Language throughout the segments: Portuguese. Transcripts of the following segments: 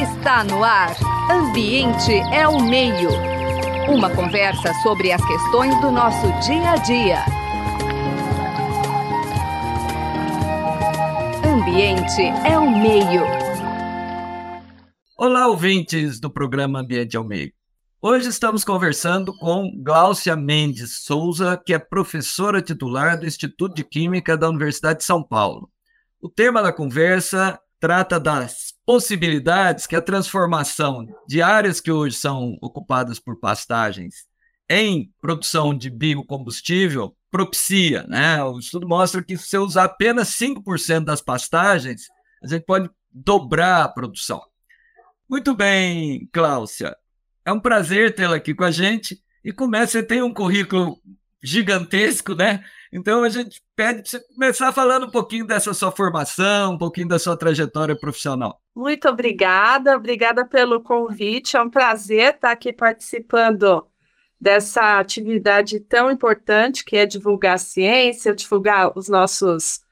Está no ar. Ambiente é o meio. Uma conversa sobre as questões do nosso dia a dia. Ambiente é o meio. Olá, ouvintes do programa Ambiente ao Meio. Hoje estamos conversando com Gláucia Mendes Souza, que é professora titular do Instituto de Química da Universidade de São Paulo. O tema da conversa trata das possibilidades que a transformação de áreas que hoje são ocupadas por pastagens em produção de biocombustível propicia, né? O estudo mostra que se usar apenas 5% das pastagens, a gente pode dobrar a produção. Muito bem, Cláudia. É um prazer tê-la aqui com a gente. E começa, você tem um currículo gigantesco, né? Então a gente pede para você começar falando um pouquinho dessa sua formação, um pouquinho da sua trajetória profissional. Muito obrigada, obrigada pelo convite. É um prazer estar aqui participando dessa atividade tão importante que é divulgar a ciência, divulgar os nossos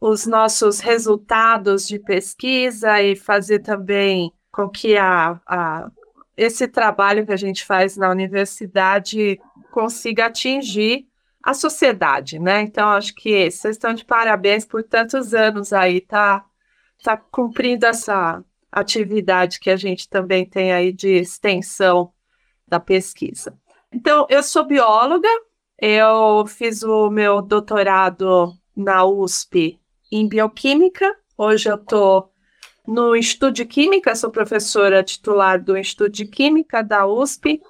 os nossos resultados de pesquisa e fazer também com que a, a, esse trabalho que a gente faz na universidade consiga atingir a sociedade, né? Então, acho que vocês estão de parabéns por tantos anos aí, tá, tá cumprindo essa atividade que a gente também tem aí de extensão da pesquisa. Então, eu sou bióloga, eu fiz o meu doutorado na USP em bioquímica, hoje eu estou no Instituto de Química, sou professora titular do Instituto de Química da USP,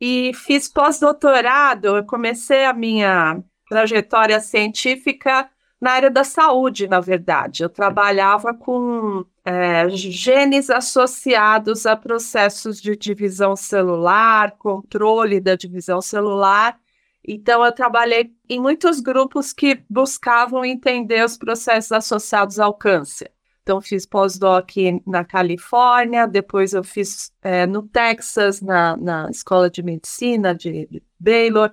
e fiz pós-doutorado. Eu comecei a minha trajetória científica na área da saúde, na verdade. Eu trabalhava com é, genes associados a processos de divisão celular, controle da divisão celular. Então, eu trabalhei em muitos grupos que buscavam entender os processos associados ao câncer. Então, fiz pós-doc na Califórnia, depois eu fiz é, no Texas, na, na Escola de Medicina de, de Baylor.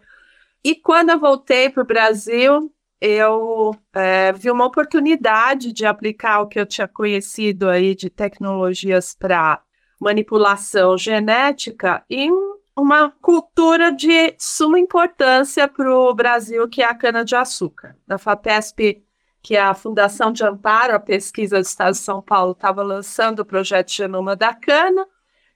E quando eu voltei para o Brasil, eu é, vi uma oportunidade de aplicar o que eu tinha conhecido aí de tecnologias para manipulação genética em uma cultura de suma importância para o Brasil, que é a cana-de-açúcar. Na FAPESP, que a Fundação de Amparo, a pesquisa do Estado de São Paulo, estava lançando o projeto Genoma da Cana.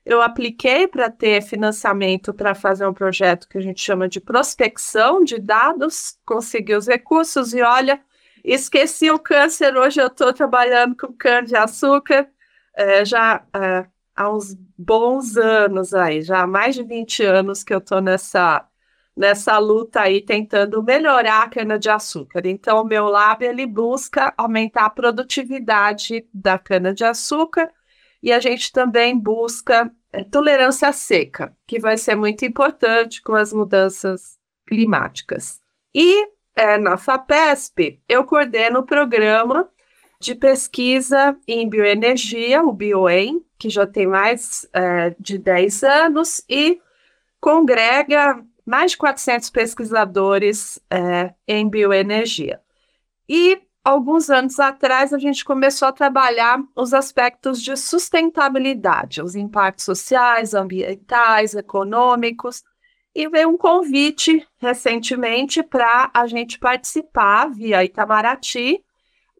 Eu apliquei para ter financiamento para fazer um projeto que a gente chama de prospecção de dados, consegui os recursos e olha, esqueci o câncer, hoje eu estou trabalhando com cana-de-açúcar é, já é, há uns bons anos aí, já há mais de 20 anos que eu estou nessa nessa luta aí tentando melhorar a cana-de-açúcar. Então, o meu lab ele busca aumentar a produtividade da cana-de-açúcar e a gente também busca é, tolerância seca, que vai ser muito importante com as mudanças climáticas. E é, na FAPESP, eu coordeno o programa de pesquisa em bioenergia, o BioEM, que já tem mais é, de 10 anos, e congrega mais de 400 pesquisadores é, em bioenergia. E alguns anos atrás a gente começou a trabalhar os aspectos de sustentabilidade, os impactos sociais, ambientais, econômicos, e veio um convite recentemente para a gente participar via Itamaraty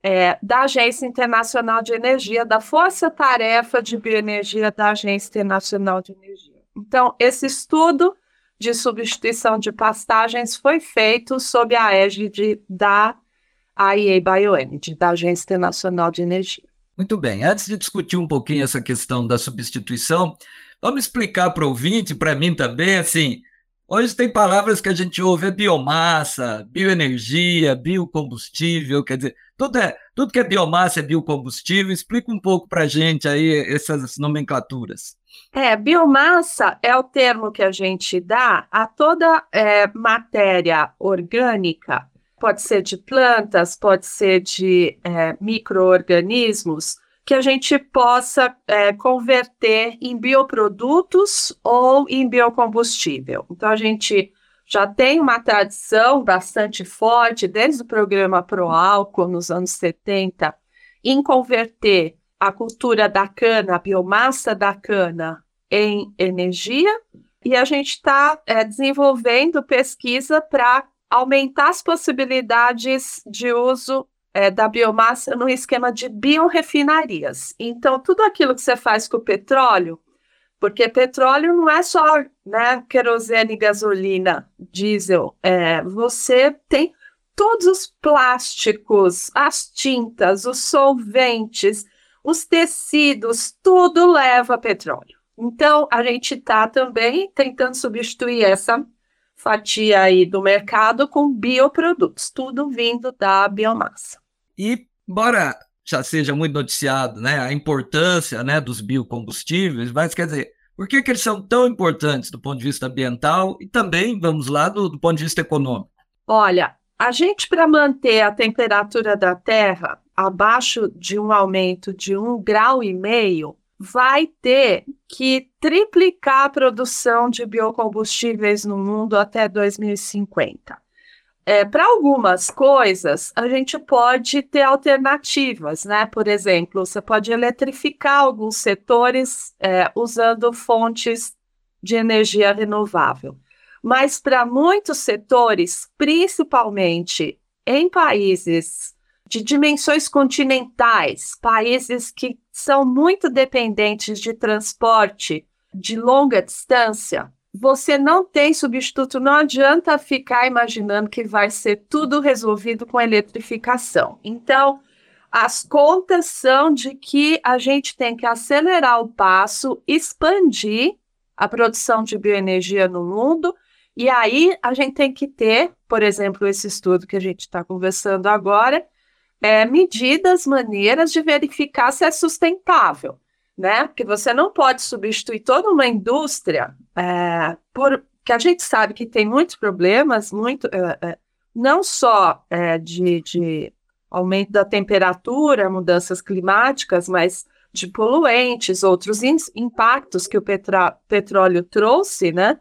é, da Agência Internacional de Energia, da Força Tarefa de Bioenergia da Agência Internacional de Energia. Então, esse estudo de substituição de pastagens foi feito sob a égide da IEA Bioenergy, da Agência Internacional de Energia. Muito bem, antes de discutir um pouquinho essa questão da substituição, vamos explicar para o ouvinte, para mim também, assim, hoje tem palavras que a gente ouve, é biomassa, bioenergia, biocombustível, quer dizer, tudo, é, tudo que é biomassa é biocombustível, explica um pouco para a gente aí essas nomenclaturas. É, biomassa é o termo que a gente dá a toda é, matéria orgânica, pode ser de plantas, pode ser de é, micro-organismos, que a gente possa é, converter em bioprodutos ou em biocombustível. Então, a gente já tem uma tradição bastante forte, desde o programa Pro Álcool, nos anos 70, em converter a cultura da cana, a biomassa da cana em energia, e a gente está é, desenvolvendo pesquisa para aumentar as possibilidades de uso é, da biomassa no esquema de biorefinarias. Então, tudo aquilo que você faz com o petróleo, porque petróleo não é só né, querosene, gasolina, diesel, é, você tem todos os plásticos, as tintas, os solventes, os tecidos, tudo leva petróleo. Então, a gente está também tentando substituir essa fatia aí do mercado com bioprodutos, tudo vindo da biomassa. E, embora já seja muito noticiado né, a importância né, dos biocombustíveis, mas quer dizer, por que, que eles são tão importantes do ponto de vista ambiental e também, vamos lá, do, do ponto de vista econômico? Olha, a gente, para manter a temperatura da Terra abaixo de um aumento de um grau e meio, vai ter que triplicar a produção de biocombustíveis no mundo até 2050. É, para algumas coisas, a gente pode ter alternativas, né? Por exemplo, você pode eletrificar alguns setores é, usando fontes de energia renovável. Mas para muitos setores, principalmente em países de dimensões continentais, países que são muito dependentes de transporte de longa distância, você não tem substituto, não adianta ficar imaginando que vai ser tudo resolvido com eletrificação. Então, as contas são de que a gente tem que acelerar o passo, expandir a produção de bioenergia no mundo e aí a gente tem que ter, por exemplo, esse estudo que a gente está conversando agora, é, medidas, maneiras de verificar se é sustentável, né? Porque você não pode substituir toda uma indústria, é, por, que a gente sabe que tem muitos problemas, muito, é, é não só é, de, de aumento da temperatura, mudanças climáticas, mas de poluentes, outros impactos que o petróleo trouxe, né?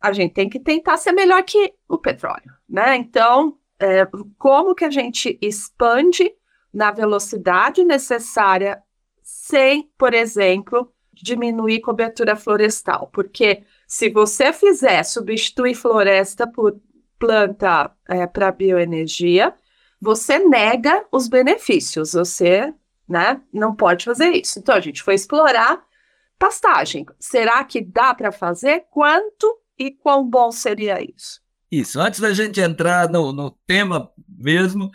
a gente tem que tentar ser melhor que o petróleo, né? Então, é, como que a gente expande na velocidade necessária sem, por exemplo, diminuir cobertura florestal? Porque se você fizer substituir floresta por planta é, para bioenergia, você nega os benefícios, você né, não pode fazer isso. Então, a gente foi explorar pastagem. Será que dá para fazer? Quanto e quão bom seria isso? Isso. Antes da gente entrar no, no tema mesmo,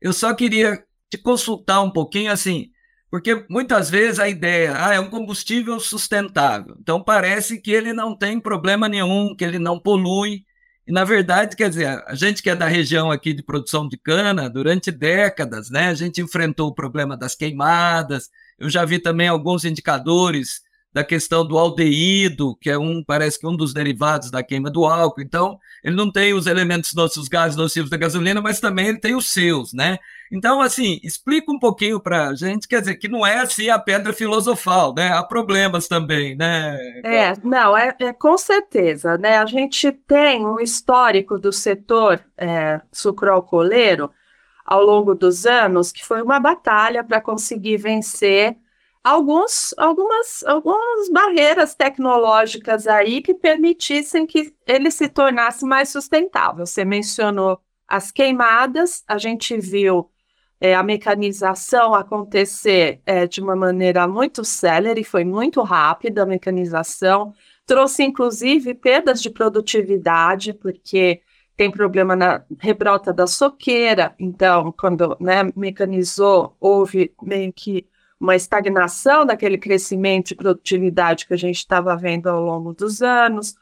eu só queria te consultar um pouquinho assim, porque muitas vezes a ideia ah, é um combustível sustentável. Então parece que ele não tem problema nenhum, que ele não polui. E na verdade, quer dizer, a gente que é da região aqui de produção de cana, durante décadas, né, a gente enfrentou o problema das queimadas. Eu já vi também alguns indicadores da questão do aldeído, que é um, parece que um dos derivados da queima do álcool. Então, ele não tem os elementos nocivos, gases nocivos da gasolina, mas também ele tem os seus, né? Então, assim, explica um pouquinho para a gente, quer dizer, que não é assim a pedra filosofal, né? Há problemas também, né? É, não, é, é com certeza, né? A gente tem um histórico do setor é, sucroalcooleiro ao longo dos anos, que foi uma batalha para conseguir vencer alguns, algumas, algumas barreiras tecnológicas aí que permitissem que ele se tornasse mais sustentável. Você mencionou as queimadas, a gente viu é, a mecanização acontecer é, de uma maneira muito célere, foi muito rápida a mecanização, trouxe inclusive perdas de produtividade, porque tem problema na rebrota da soqueira, então, quando né, mecanizou, houve meio que uma estagnação daquele crescimento de produtividade que a gente estava vendo ao longo dos anos.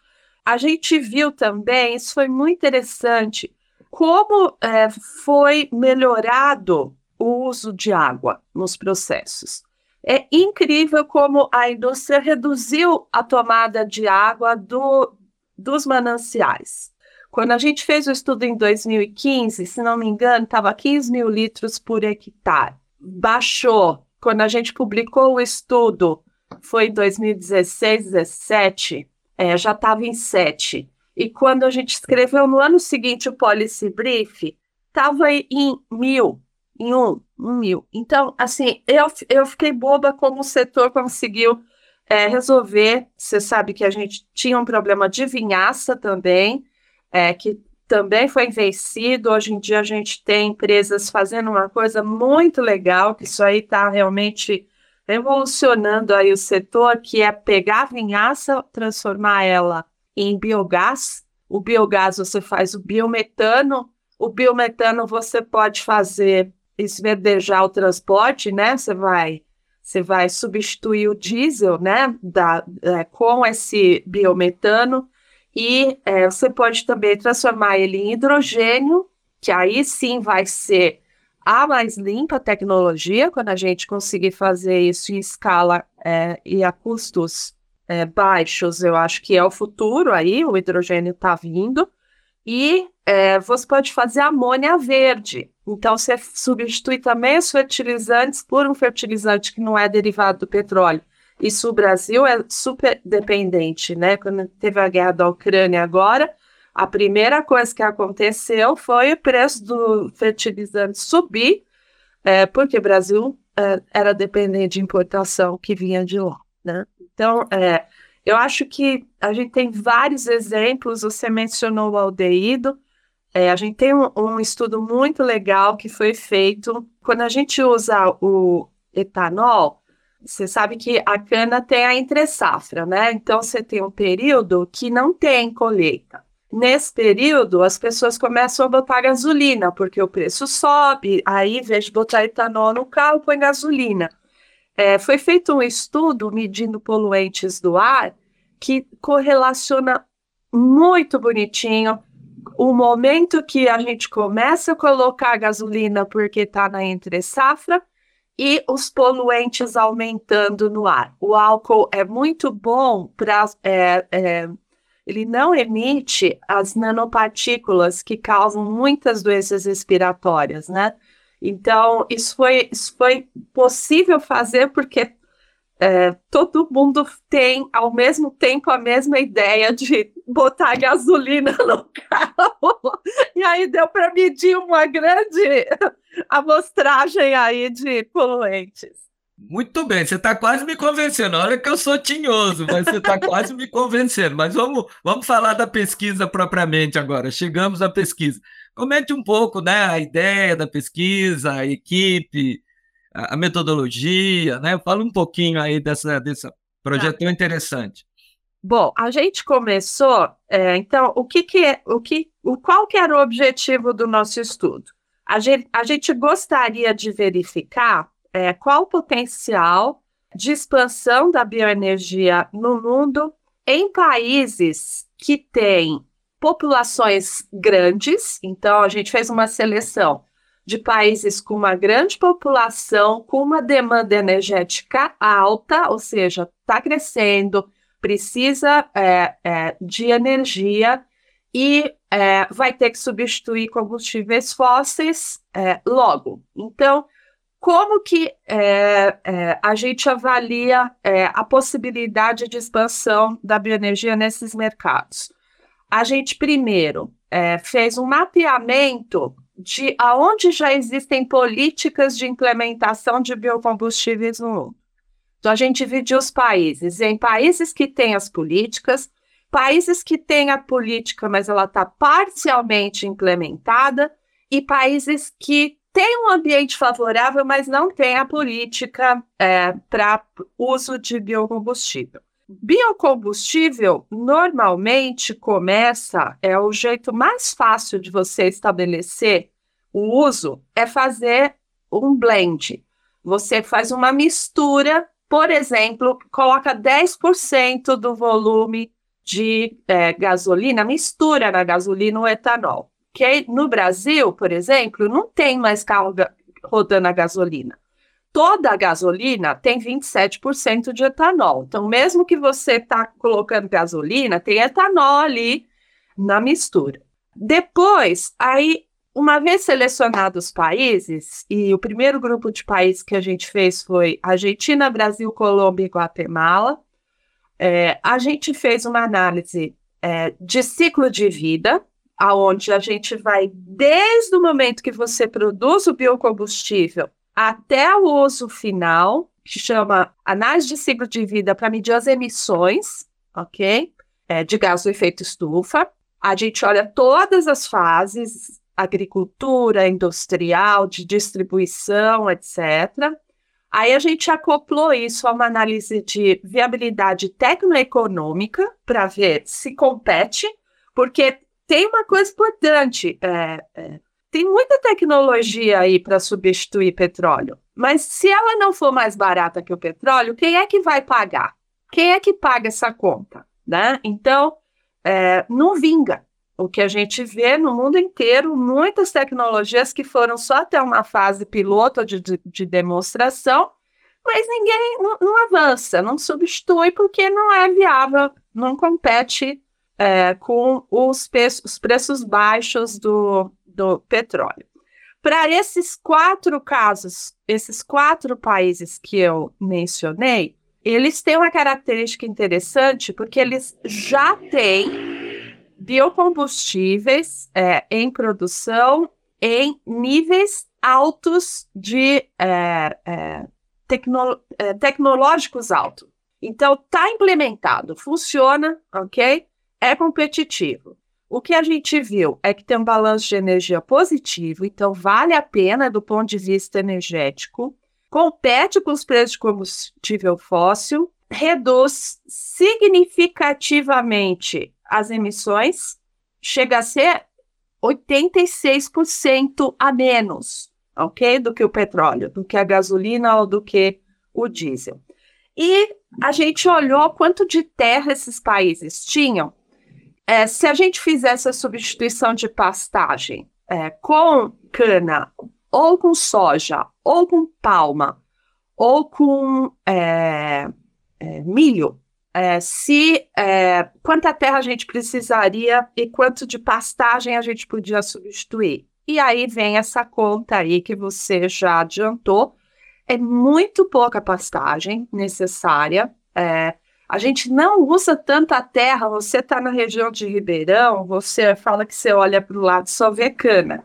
A gente viu também, isso foi muito interessante, como é, foi melhorado o uso de água nos processos. É incrível como a indústria reduziu a tomada de água do, dos mananciais. Quando a gente fez o estudo em 2015, se não me engano, estava 15 mil litros por hectare. Baixou quando a gente publicou o estudo, foi em 2016, 2017, é, já estava em 7. E quando a gente escreveu no ano seguinte o Policy Brief, estava em mil. em um, um mil. Então, assim, eu, eu fiquei boba como o setor conseguiu é, resolver. Você sabe que a gente tinha um problema de vinhaça também, é, que também foi vencido. Hoje em dia a gente tem empresas fazendo uma coisa muito legal, que isso aí está realmente revolucionando aí o setor, que é pegar a vinhaça, transformar ela em biogás. O biogás você faz o biometano, o biometano você pode fazer esverdejar o transporte, né? Você vai você vai substituir o diesel, né, da, é, com esse biometano e é, você pode também transformar ele em hidrogênio, que aí sim vai ser a mais limpa tecnologia, quando a gente conseguir fazer isso em escala é, e a custos é, baixos, eu acho que é o futuro aí, o hidrogênio está vindo. E é, você pode fazer amônia verde. Então, você substitui também os fertilizantes por um fertilizante que não é derivado do petróleo. Isso o Brasil é super dependente, né? Quando teve a guerra da Ucrânia agora, a primeira coisa que aconteceu foi o preço do fertilizante subir, é, porque o Brasil é, era dependente de importação que vinha de lá, né? Então, é, eu acho que a gente tem vários exemplos, você mencionou o aldeído, é, a gente tem um, um, estudo muito legal que foi feito. Quando a gente usa o etanol, você sabe que a cana tem a entre safra, né? Então você tem um período que não tem colheita. Nesse período, as pessoas começam a botar gasolina, porque o preço sobe, aí, em vez de botar etanol no carro, põe gasolina. É, foi feito um estudo medindo poluentes do ar que correlaciona muito bonitinho o momento que a gente começa a colocar gasolina porque está na entre safra e os poluentes aumentando no ar. O álcool é muito bom para. É, é, ele não emite as nanopartículas que causam muitas doenças respiratórias, né? Então, isso foi, isso foi possível fazer porque é, todo mundo tem, ao mesmo tempo, a mesma ideia de botar gasolina no carro. E aí deu para medir uma grande amostragem aí de poluentes. Muito bem, você está quase me convencendo. Olha que eu sou tinhoso, mas você está quase me convencendo. Mas vamos, vamos falar da pesquisa propriamente agora. Chegamos à pesquisa. Comente um pouco né, a ideia da pesquisa, a equipe, a, metodologia, né? Fala um pouquinho aí dessa, desse projeto tão interessante. Bom, a gente começou, é, então, o que, que é, o que, o, qual que era o objetivo do nosso estudo? A gente, a gente gostaria de verificar é, qual o potencial de expansão da bioenergia no mundo em países que têm populações grandes. Então, a gente fez uma seleção de países com uma grande população, com uma demanda energética alta, ou seja, está crescendo, precisa é, é, de energia e é, vai ter que substituir combustíveis fósseis é, logo. Então, como que é, é, a gente avalia a possibilidade de expansão da bioenergia nesses mercados? A gente primeiro fez um mapeamento de aonde já existem políticas de implementação de biocombustíveis no mundo. Então, a gente dividiu os países em países que têm as políticas, países que têm a política, mas ela está parcialmente implementada, e países que têm um ambiente favorável, mas não têm a política é, para uso de biocombustível. Biocombustível normalmente começa, é o jeito mais fácil de você estabelecer o uso é fazer um blend. Você faz uma mistura, por exemplo, coloca 10% do volume de é, gasolina, mistura na gasolina o etanol. Que no Brasil, por exemplo, não tem mais carro rodando a gasolina. Toda a gasolina tem 27% de etanol. Então, mesmo que você está colocando gasolina, tem etanol ali na mistura. Depois, aí uma vez selecionados os países, e o primeiro grupo de países que a gente fez foi Argentina, Brasil, Colômbia e Guatemala, é, a gente fez uma análise é, de ciclo de vida, aonde a gente vai desde o momento que você produz o biocombustível até o uso final, que chama análise de ciclo de vida para medir as emissões, ok? É, de gás do efeito estufa. A gente olha todas as fases, agricultura, industrial, de distribuição, etc. Aí a gente acoplou isso a uma análise de viabilidade tecnoeconômica para ver se compete, porque tem uma coisa importante, é, é, tem muita tecnologia aí para substituir petróleo, mas se ela não for mais barata que o petróleo, quem é que vai pagar? Quem é que paga essa conta? Né? Então, é, não vinga. O que a gente vê no mundo inteiro, muitas tecnologias que foram só até uma fase piloto de, de, de demonstração, mas ninguém não, não, avança, não substitui porque não é viável, não compete é, com os, os preços baixos do, do petróleo. Para esses quatro casos, esses quatro países que eu mencionei, eles têm uma característica interessante porque eles já têm biocombustíveis é, em produção em níveis altos de é, é, tecno, é, tecnológicos altos. Então, está implementado, funciona, ok? É competitivo. O que a gente viu é que tem um balanço de energia positivo, então vale a pena do ponto de vista energético compete com os preços de combustível fóssil, reduz significativamente as emissões, chega a ser 86% a menos, ok? Do que o petróleo, do que a gasolina ou do que o diesel. E a gente olhou quanto de terra esses países tinham. É, se a gente fizesse a substituição de pastagem é, com cana ou com soja, ou com palma, ou com é, é, milho, é, se é, quanta terra a gente precisaria e quanto de pastagem a gente podia substituir. E aí vem essa conta aí que você já adiantou. É muito pouca pastagem necessária. É, a gente não usa tanta terra. Você está na região de Ribeirão, você fala que você olha para o lado só vê cana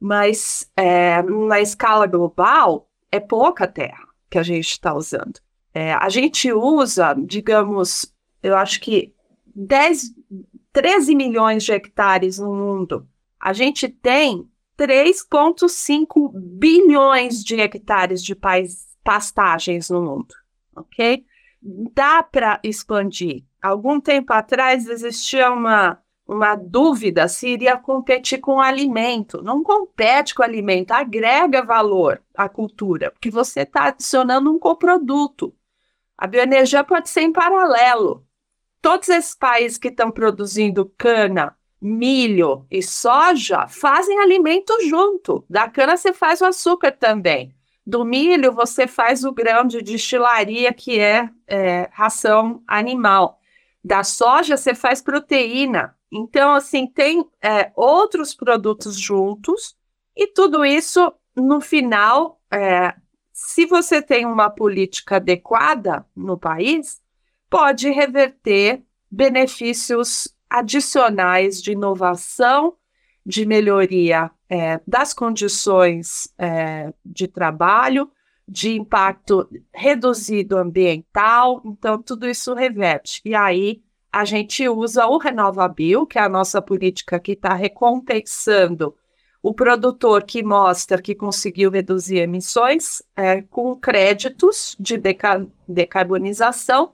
mas é, na escala global é pouca terra que a gente está usando. É, a gente usa, digamos, eu acho que 10, 13 milhões de hectares no mundo. A gente tem 3,5 bilhões de hectares de pastagens no mundo, ok? Dá para expandir. Algum tempo atrás existia uma uma dúvida se iria competir com o alimento. Não compete com o alimento, agrega valor à cultura, porque você está adicionando um coproduto. A bioenergia pode ser em paralelo. Todos esses países que estão produzindo cana, milho e soja fazem alimento junto. Da cana você faz o açúcar também. Do milho você faz o grão de destilaria, que é, é ração animal. Da soja você faz proteína. Então, assim, tem é, outros produtos juntos, e tudo isso, no final, é, se você tem uma política adequada no país, pode reverter benefícios adicionais de inovação, de melhoria é, das condições é, de trabalho, de impacto reduzido ambiental, então tudo isso reverte. E aí a gente usa o RenovaBio, que é a nossa política que está recompensando o produtor que mostra que conseguiu reduzir emissões é, com créditos de deca decarbonização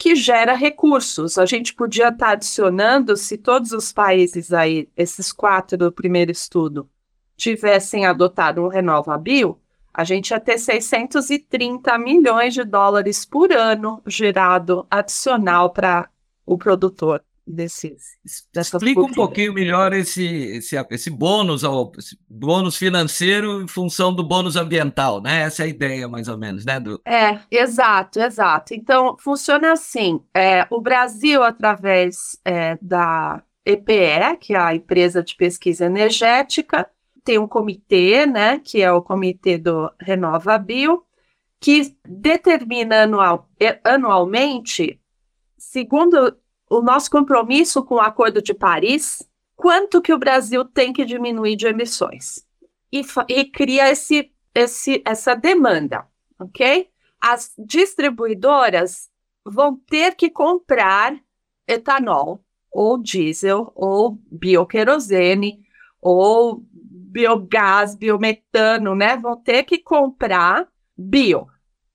que gera recursos. A gente podia estar tá adicionando, se todos os países aí, esses quatro do primeiro estudo, tivessem adotado o RenovaBio, a gente ia ter 630 milhões de dólares por ano gerado adicional para o produtor desses. Explica um pouquinho melhor esse, esse, esse bônus, ao, esse bônus financeiro em função do bônus ambiental, né? Essa é a ideia, mais ou menos, né? Do... É, exato, exato. Então, funciona assim: é, o Brasil, através é, da EPE, que é a empresa de pesquisa energética, tem um comitê, né? Que é o comitê do Renova Bio, que determina anual, anualmente segundo o nosso compromisso com o Acordo de Paris, quanto que o Brasil tem que diminuir de emissões. E, e cria esse, esse, essa demanda, ok? As distribuidoras vão ter que comprar etanol, ou diesel, ou bioquerosene, ou biogás, biometano, né? Vão ter que comprar bio,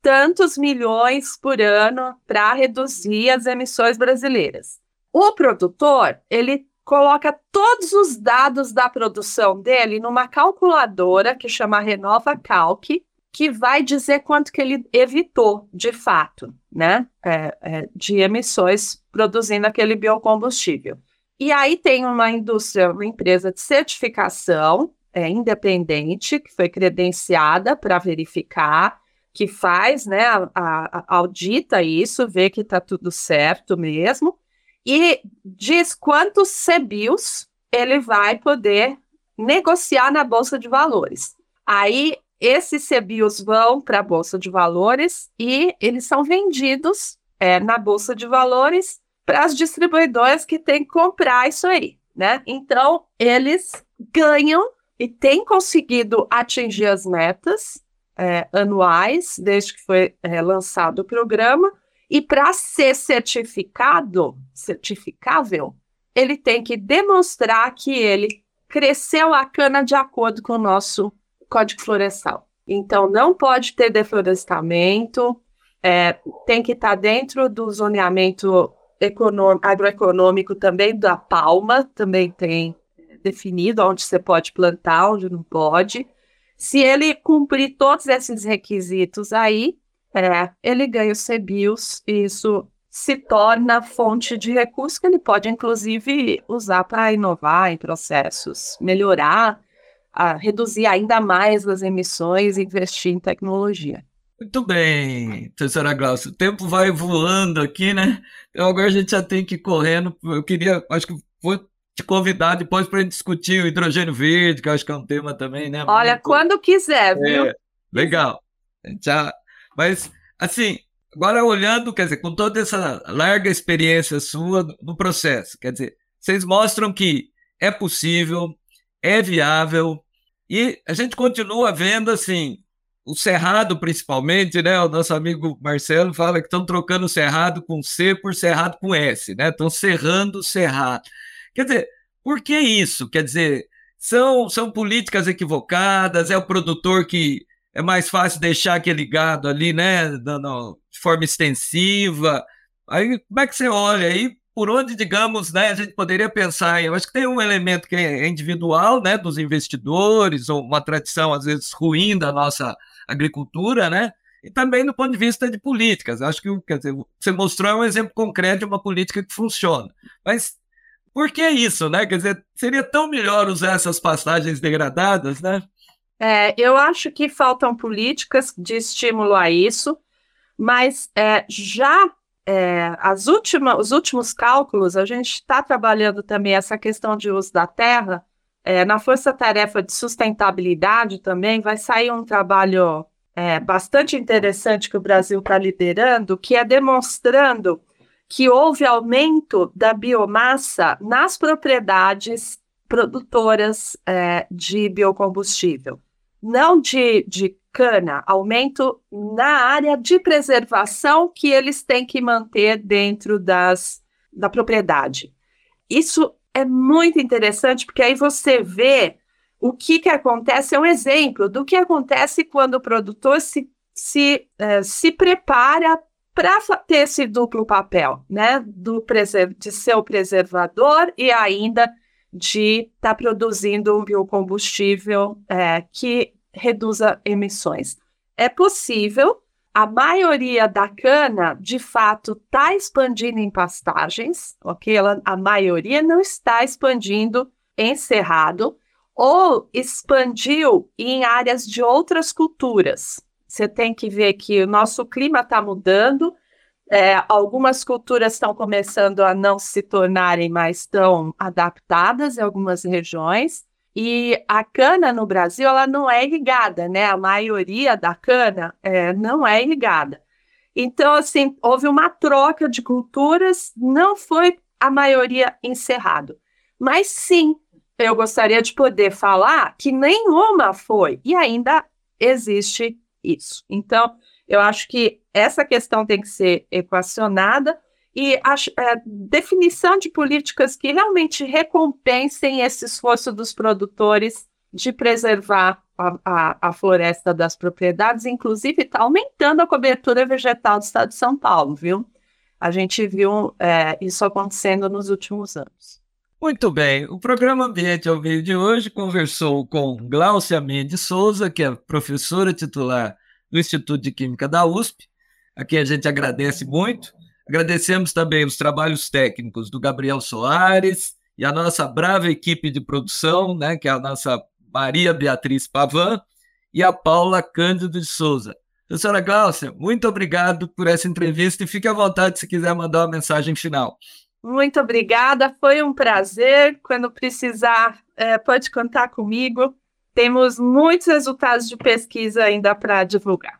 tantos milhões por ano para reduzir as emissões brasileiras. O produtor, ele coloca todos os dados da produção dele numa calculadora que chama Renova Calc, que vai dizer quanto que ele evitou, de fato, né, é, é, de emissões produzindo aquele biocombustível. E aí tem uma indústria, uma empresa de certificação é, independente, que foi credenciada para verificar, que faz, né, a, a, audita isso, vê que está tudo certo mesmo, e diz quantos CBIOS ele vai poder negociar na Bolsa de Valores. Aí, esses CBIOS vão para a Bolsa de Valores e eles são vendidos é, na Bolsa de Valores para as distribuidoras que têm que comprar isso aí, né? Então, eles ganham e têm conseguido atingir as metas é, anuais, desde que foi é, lançado o programa, e para ser certificado, certificável, ele tem que demonstrar que ele cresceu a cana de acordo com o nosso Código Florestal. Então, não pode ter deflorestamento, é, tem que estar tá dentro do zoneamento agroeconômico também da palma, também tem definido onde você pode plantar, onde não pode. Se ele cumprir todos esses requisitos aí, é, ele ganha os CBIOS e isso se torna fonte de recurso que ele pode, inclusive, usar para inovar em processos, melhorar, a, reduzir ainda mais as emissões e investir em tecnologia. Muito bem, professora Glaucia. O tempo vai voando aqui, né? Então agora a gente já tem que ir correndo. Eu queria, acho que vou te convidar depois para a gente discutir o hidrogênio verde, que eu acho que é um tema também, né? Olha, Muito... quando quiser, viu? É, legal. Já mas, assim, agora olhando, quer dizer, com toda essa larga experiência sua no processo, quer dizer, vocês mostram que é possível, é viável, e a gente continua vendo, assim, o Cerrado, principalmente, né? O nosso amigo Marcelo fala que estão trocando o Cerrado com C por Cerrado com S, né? Estão cerrando o Cerrado. Quer dizer, por que isso? Quer dizer, são, são políticas equivocadas, é o produtor que é mais fácil deixar aquele gado ali, né, de forma extensiva. Aí, como é que você olha aí? Por onde, digamos, né, a gente poderia pensar, eu acho que tem um elemento que é individual, né, dos investidores, ou uma tradição, às vezes, ruim da nossa agricultura, né, e também do ponto de vista de políticas. Acho que dizer, você mostrou um exemplo concreto de uma política que funciona. Mas por que isso, né? Quer dizer, seria tão melhor usar essas passagens degradadas, né? É, eu acho que faltam políticas de estímulo a isso, mas é, já é, as últimas, os últimos cálculos, a gente está trabalhando também essa questão de uso da terra. É, na força-tarefa de sustentabilidade também vai sair um trabalho é, bastante interessante que o Brasil está liderando, que é demonstrando que houve aumento da biomassa nas propriedades produtoras é, de biocombustível não de, de cana, aumento na área de preservação que eles têm que manter dentro das, da propriedade. Isso é muito interessante, porque aí você vê o que, que acontece, é um exemplo do que acontece quando o produtor se, se, uh, se prepara para ter esse duplo papel, né? Do de ser o preservador e ainda de estar tá produzindo um biocombustível é, que reduza emissões. É possível, a maioria da cana, de fato, está expandindo em pastagens, ok? Ela, a maioria não está expandindo em cerrado, ou expandiu em áreas de outras culturas. Você tem que ver que o nosso clima está mudando, é, algumas culturas estão começando a não se tornarem mais tão adaptadas em algumas regiões, e a cana no Brasil, ela não é irrigada, né? A maioria da cana é, não é irrigada. Então, assim, houve uma troca de culturas, não foi a maioria encerrado. Mas sim, eu gostaria de poder falar que nenhuma foi, e ainda existe isso. Então, eu acho que essa questão tem que ser equacionada e a, é, definição de políticas que realmente recompensem esse esforço dos produtores de preservar a, a, a floresta das propriedades, inclusive está aumentando a cobertura vegetal do estado de São Paulo, viu? A gente viu é, isso acontecendo nos últimos anos. Muito bem, o programa Ambiente ao Meio de hoje conversou com Gláucia Mendes Souza, que é professora titular do Instituto de Química da USP, a quem a gente agradece muito. Agradecemos também os trabalhos técnicos do Gabriel Soares e a nossa brava equipe de produção, né, que é a nossa Maria Beatriz Pavan e a Paula Cândido de Souza. Professora Gláucia, muito obrigado por essa entrevista e fique à vontade se quiser mandar uma mensagem final. Muito obrigada, foi um prazer. Quando precisar, é, pode contar comigo. Temos muitos resultados de pesquisa ainda para divulgar.